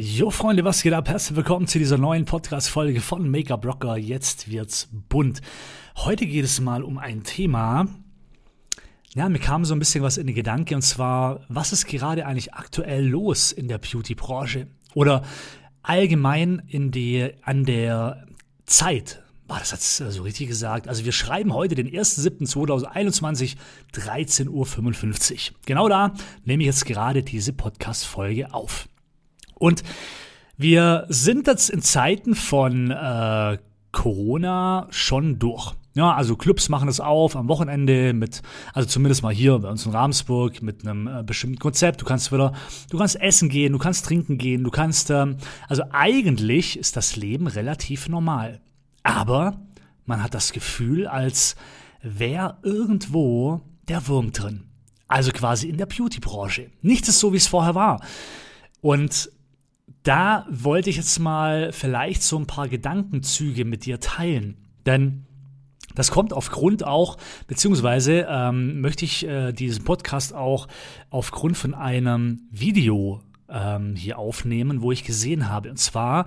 Jo Freunde, was geht ab? Herzlich willkommen zu dieser neuen Podcast-Folge von Make-up Rocker. Jetzt wird's bunt. Heute geht es mal um ein Thema. Ja, mir kam so ein bisschen was in den Gedanke und zwar, was ist gerade eigentlich aktuell los in der Beauty-Branche? Oder allgemein in die, an der Zeit. War das jetzt so richtig gesagt? Also wir schreiben heute den 1.7.2021, 13.55 Uhr. Genau da nehme ich jetzt gerade diese Podcast-Folge auf. Und wir sind jetzt in Zeiten von äh, Corona schon durch. Ja, also Clubs machen es auf am Wochenende mit, also zumindest mal hier bei uns in Ramsburg mit einem äh, bestimmten Konzept. Du kannst wieder, du kannst essen gehen, du kannst trinken gehen, du kannst, ähm, also eigentlich ist das Leben relativ normal. Aber man hat das Gefühl, als wäre irgendwo der Wurm drin. Also quasi in der Beauty-Branche. Nichts ist so, wie es vorher war. Und da wollte ich jetzt mal vielleicht so ein paar Gedankenzüge mit dir teilen. Denn das kommt aufgrund auch, beziehungsweise ähm, möchte ich äh, diesen Podcast auch aufgrund von einem Video ähm, hier aufnehmen, wo ich gesehen habe. Und zwar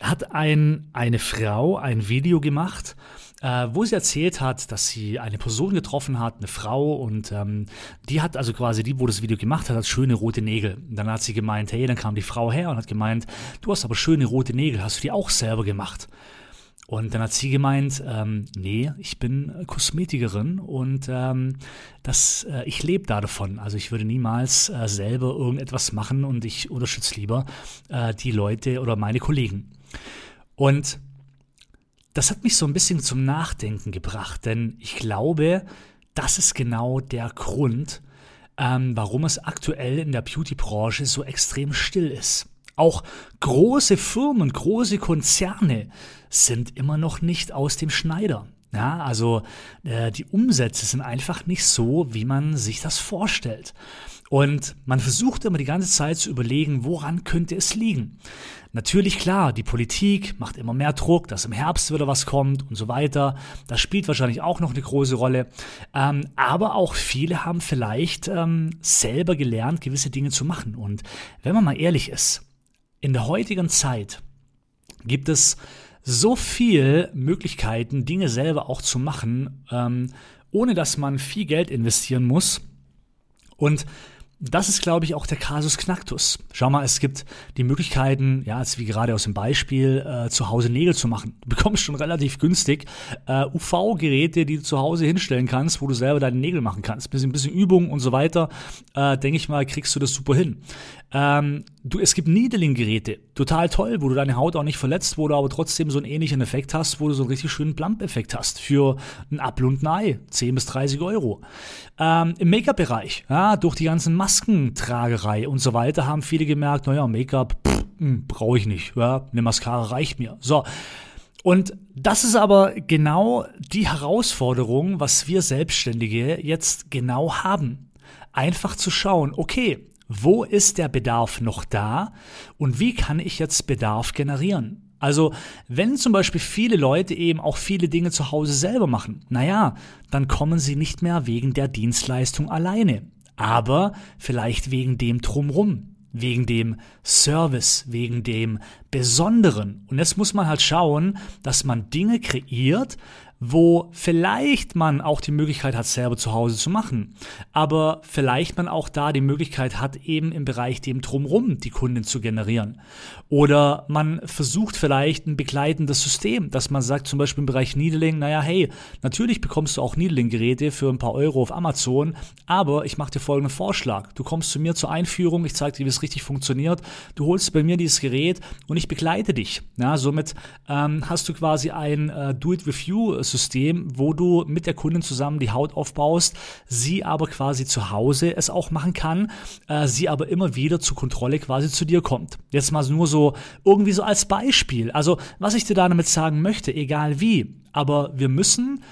hat ein, eine Frau ein Video gemacht, äh, wo sie erzählt hat, dass sie eine Person getroffen hat, eine Frau, und ähm, die hat also quasi, die, wo das Video gemacht hat, hat schöne rote Nägel. Und dann hat sie gemeint, hey, dann kam die Frau her und hat gemeint, du hast aber schöne rote Nägel, hast du die auch selber gemacht? Und dann hat sie gemeint, ähm, nee, ich bin Kosmetikerin und ähm, das, äh, ich lebe da davon. Also ich würde niemals äh, selber irgendetwas machen und ich unterstütze lieber äh, die Leute oder meine Kollegen. Und das hat mich so ein bisschen zum Nachdenken gebracht, denn ich glaube, das ist genau der Grund, ähm, warum es aktuell in der Beauty-Branche so extrem still ist. Auch große Firmen, große Konzerne sind immer noch nicht aus dem Schneider. Ja, also äh, die Umsätze sind einfach nicht so, wie man sich das vorstellt. Und man versucht immer die ganze Zeit zu überlegen, woran könnte es liegen. Natürlich klar, die Politik macht immer mehr Druck, dass im Herbst wieder was kommt und so weiter. Das spielt wahrscheinlich auch noch eine große Rolle. Ähm, aber auch viele haben vielleicht ähm, selber gelernt, gewisse Dinge zu machen. Und wenn man mal ehrlich ist, in der heutigen Zeit gibt es so viel Möglichkeiten, Dinge selber auch zu machen, ähm, ohne dass man viel Geld investieren muss. Und das ist, glaube ich, auch der Kasus Knacktus. Schau mal, es gibt die Möglichkeiten, ja, jetzt wie gerade aus dem Beispiel, äh, zu Hause Nägel zu machen. Du bekommst schon relativ günstig äh, UV-Geräte, die du zu Hause hinstellen kannst, wo du selber deine Nägel machen kannst. Bisschen, bisschen Übung und so weiter, äh, denke ich mal, kriegst du das super hin. Ähm, du, es gibt Needling-Geräte, total toll, wo du deine Haut auch nicht verletzt, wo du aber trotzdem so einen ähnlichen Effekt hast, wo du so einen richtig schönen Plump-Effekt hast für ein Apfel und ein Ei, 10 bis 30 Euro. Ähm, Im Make-up-Bereich, ja, durch die ganzen Maskentragerei und so weiter, haben viele gemerkt, naja, Make-up hm, brauche ich nicht, ja, eine Mascara reicht mir. So. Und das ist aber genau die Herausforderung, was wir Selbstständige jetzt genau haben. Einfach zu schauen, okay, wo ist der Bedarf noch da und wie kann ich jetzt Bedarf generieren? Also, wenn zum Beispiel viele Leute eben auch viele Dinge zu Hause selber machen, naja, dann kommen sie nicht mehr wegen der Dienstleistung alleine, aber vielleicht wegen dem Drumrum, wegen dem Service, wegen dem Besonderen. Und jetzt muss man halt schauen, dass man Dinge kreiert, wo vielleicht man auch die Möglichkeit hat, selber zu Hause zu machen, aber vielleicht man auch da die Möglichkeit hat, eben im Bereich dem drumrum die Kunden zu generieren. Oder man versucht vielleicht ein begleitendes System, dass man sagt, zum Beispiel im Bereich Needling, naja, hey, natürlich bekommst du auch Needling-Geräte für ein paar Euro auf Amazon, aber ich mache dir folgenden Vorschlag. Du kommst zu mir zur Einführung, ich zeige dir, wie es richtig funktioniert, du holst bei mir dieses Gerät und ich begleite dich. Ja, somit ähm, hast du quasi ein äh, Do-it-with-you System, wo du mit der Kundin zusammen die Haut aufbaust, sie aber quasi zu Hause es auch machen kann, äh, sie aber immer wieder zur Kontrolle quasi zu dir kommt. Jetzt mal nur so irgendwie so als Beispiel. Also was ich dir damit sagen möchte, egal wie, aber wir müssen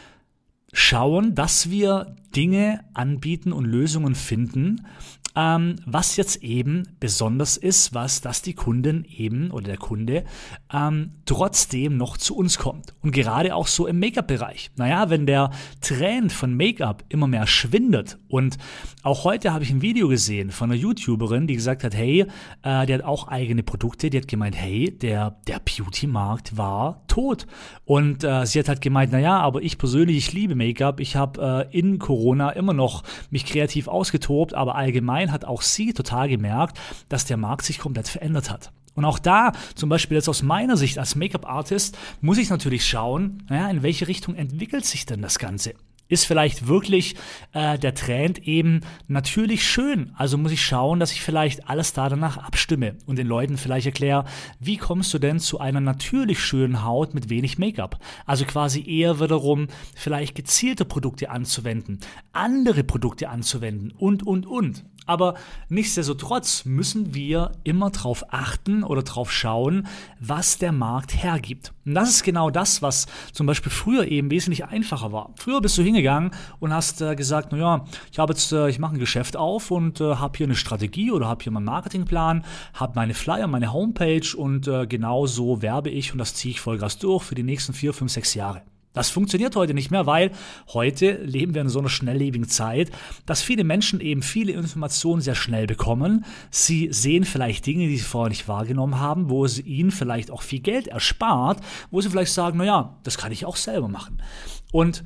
schauen, dass wir Dinge anbieten und Lösungen finden, ähm, was jetzt eben besonders ist, was, dass die Kunden eben oder der Kunde ähm, trotzdem noch zu uns kommt. Und gerade auch so im Make-up-Bereich. Naja, wenn der Trend von Make-up immer mehr schwindet und auch heute habe ich ein Video gesehen von einer YouTuberin, die gesagt hat, hey, äh, die hat auch eigene Produkte, die hat gemeint, hey, der, der Beauty-Markt war tot. Und äh, sie hat halt gemeint, naja, aber ich persönlich, ich liebe Make-up, ich habe äh, in Corona immer noch mich kreativ ausgetobt, aber allgemein hat auch sie total gemerkt, dass der Markt sich komplett verändert hat. Und auch da, zum Beispiel jetzt aus meiner Sicht als Make-up-Artist, muss ich natürlich schauen, naja, in welche Richtung entwickelt sich denn das Ganze? Ist vielleicht wirklich äh, der Trend eben natürlich schön. Also muss ich schauen, dass ich vielleicht alles da danach abstimme und den Leuten vielleicht erkläre, wie kommst du denn zu einer natürlich schönen Haut mit wenig Make-up? Also quasi eher wiederum vielleicht gezielte Produkte anzuwenden, andere Produkte anzuwenden und, und, und. Aber nichtsdestotrotz müssen wir immer darauf achten oder darauf schauen, was der Markt hergibt. Und das ist genau das, was zum Beispiel früher eben wesentlich einfacher war. Früher bist du hingegangen und hast äh, gesagt, naja, ich habe jetzt, äh, ich mache ein Geschäft auf und äh, habe hier eine Strategie oder habe hier meinen Marketingplan, habe meine Flyer, meine Homepage und äh, genau so werbe ich und das ziehe ich Vollgas durch für die nächsten vier, fünf, sechs Jahre. Das funktioniert heute nicht mehr, weil heute leben wir in so einer schnelllebigen Zeit, dass viele Menschen eben viele Informationen sehr schnell bekommen. Sie sehen vielleicht Dinge, die sie vorher nicht wahrgenommen haben, wo es ihnen vielleicht auch viel Geld erspart, wo sie vielleicht sagen, naja, das kann ich auch selber machen. Und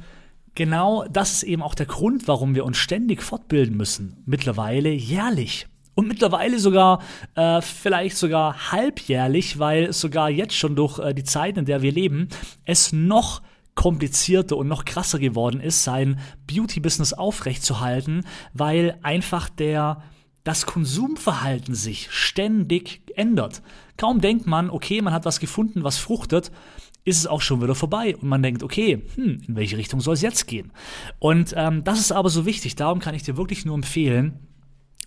genau das ist eben auch der Grund, warum wir uns ständig fortbilden müssen. Mittlerweile jährlich. Und mittlerweile sogar, äh, vielleicht sogar halbjährlich, weil sogar jetzt schon durch äh, die Zeit, in der wir leben, es noch komplizierter und noch krasser geworden ist, sein Beauty-Business aufrechtzuerhalten, weil einfach der das Konsumverhalten sich ständig ändert. Kaum denkt man, okay, man hat was gefunden, was fruchtet, ist es auch schon wieder vorbei und man denkt, okay, hm, in welche Richtung soll es jetzt gehen? Und ähm, das ist aber so wichtig, darum kann ich dir wirklich nur empfehlen,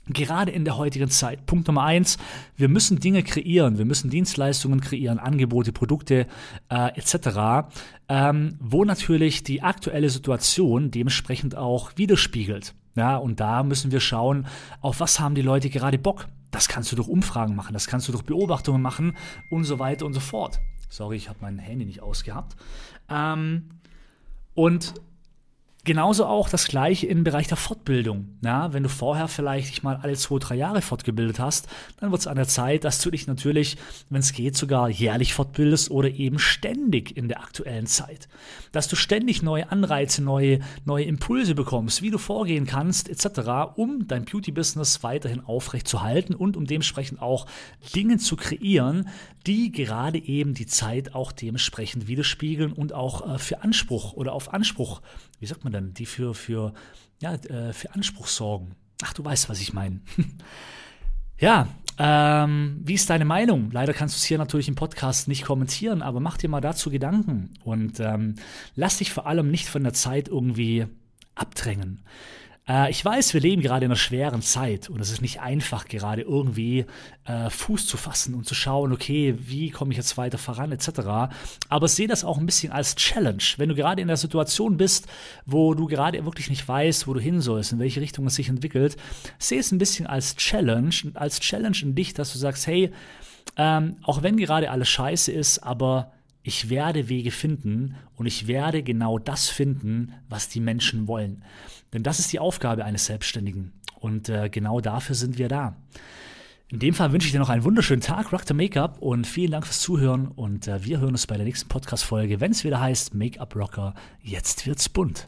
Gerade in der heutigen Zeit. Punkt Nummer eins, wir müssen Dinge kreieren, wir müssen Dienstleistungen kreieren, Angebote, Produkte äh, etc., ähm, wo natürlich die aktuelle Situation dementsprechend auch widerspiegelt. Ja, und da müssen wir schauen, auf was haben die Leute gerade Bock. Das kannst du durch Umfragen machen, das kannst du durch Beobachtungen machen und so weiter und so fort. Sorry, ich habe mein Handy nicht ausgehabt. Ähm, und Genauso auch das gleiche im Bereich der Fortbildung. Ja, wenn du vorher vielleicht dich mal alle zwei, drei Jahre fortgebildet hast, dann wird es an der Zeit, dass du dich natürlich, wenn es geht, sogar jährlich fortbildest oder eben ständig in der aktuellen Zeit. Dass du ständig neue Anreize, neue, neue Impulse bekommst, wie du vorgehen kannst, etc., um dein Beauty-Business weiterhin aufrecht zu halten und um dementsprechend auch Dinge zu kreieren, die gerade eben die Zeit auch dementsprechend widerspiegeln und auch äh, für Anspruch oder auf Anspruch, wie sagt man denn, die für, für, ja, äh, für Anspruch sorgen. Ach, du weißt, was ich meine. ja, ähm, wie ist deine Meinung? Leider kannst du es hier natürlich im Podcast nicht kommentieren, aber mach dir mal dazu Gedanken und ähm, lass dich vor allem nicht von der Zeit irgendwie abdrängen. Äh, ich weiß, wir leben gerade in einer schweren Zeit und es ist nicht einfach, gerade irgendwie äh, Fuß zu fassen und zu schauen, okay, wie komme ich jetzt weiter voran, etc. Aber sehe das auch ein bisschen als Challenge. Wenn du gerade in der Situation bist, wo du gerade wirklich nicht weißt, wo du hin sollst, in welche Richtung es sich entwickelt, sehe es ein bisschen als Challenge, als Challenge in dich, dass du sagst, hey, ähm, auch wenn gerade alles scheiße ist, aber ich werde Wege finden und ich werde genau das finden, was die Menschen wollen. Denn das ist die Aufgabe eines Selbstständigen. Und äh, genau dafür sind wir da. In dem Fall wünsche ich dir noch einen wunderschönen Tag, Rock the Make-up und vielen Dank fürs Zuhören. Und äh, wir hören uns bei der nächsten Podcast-Folge, wenn es wieder heißt Make-up Rocker, jetzt wird's bunt.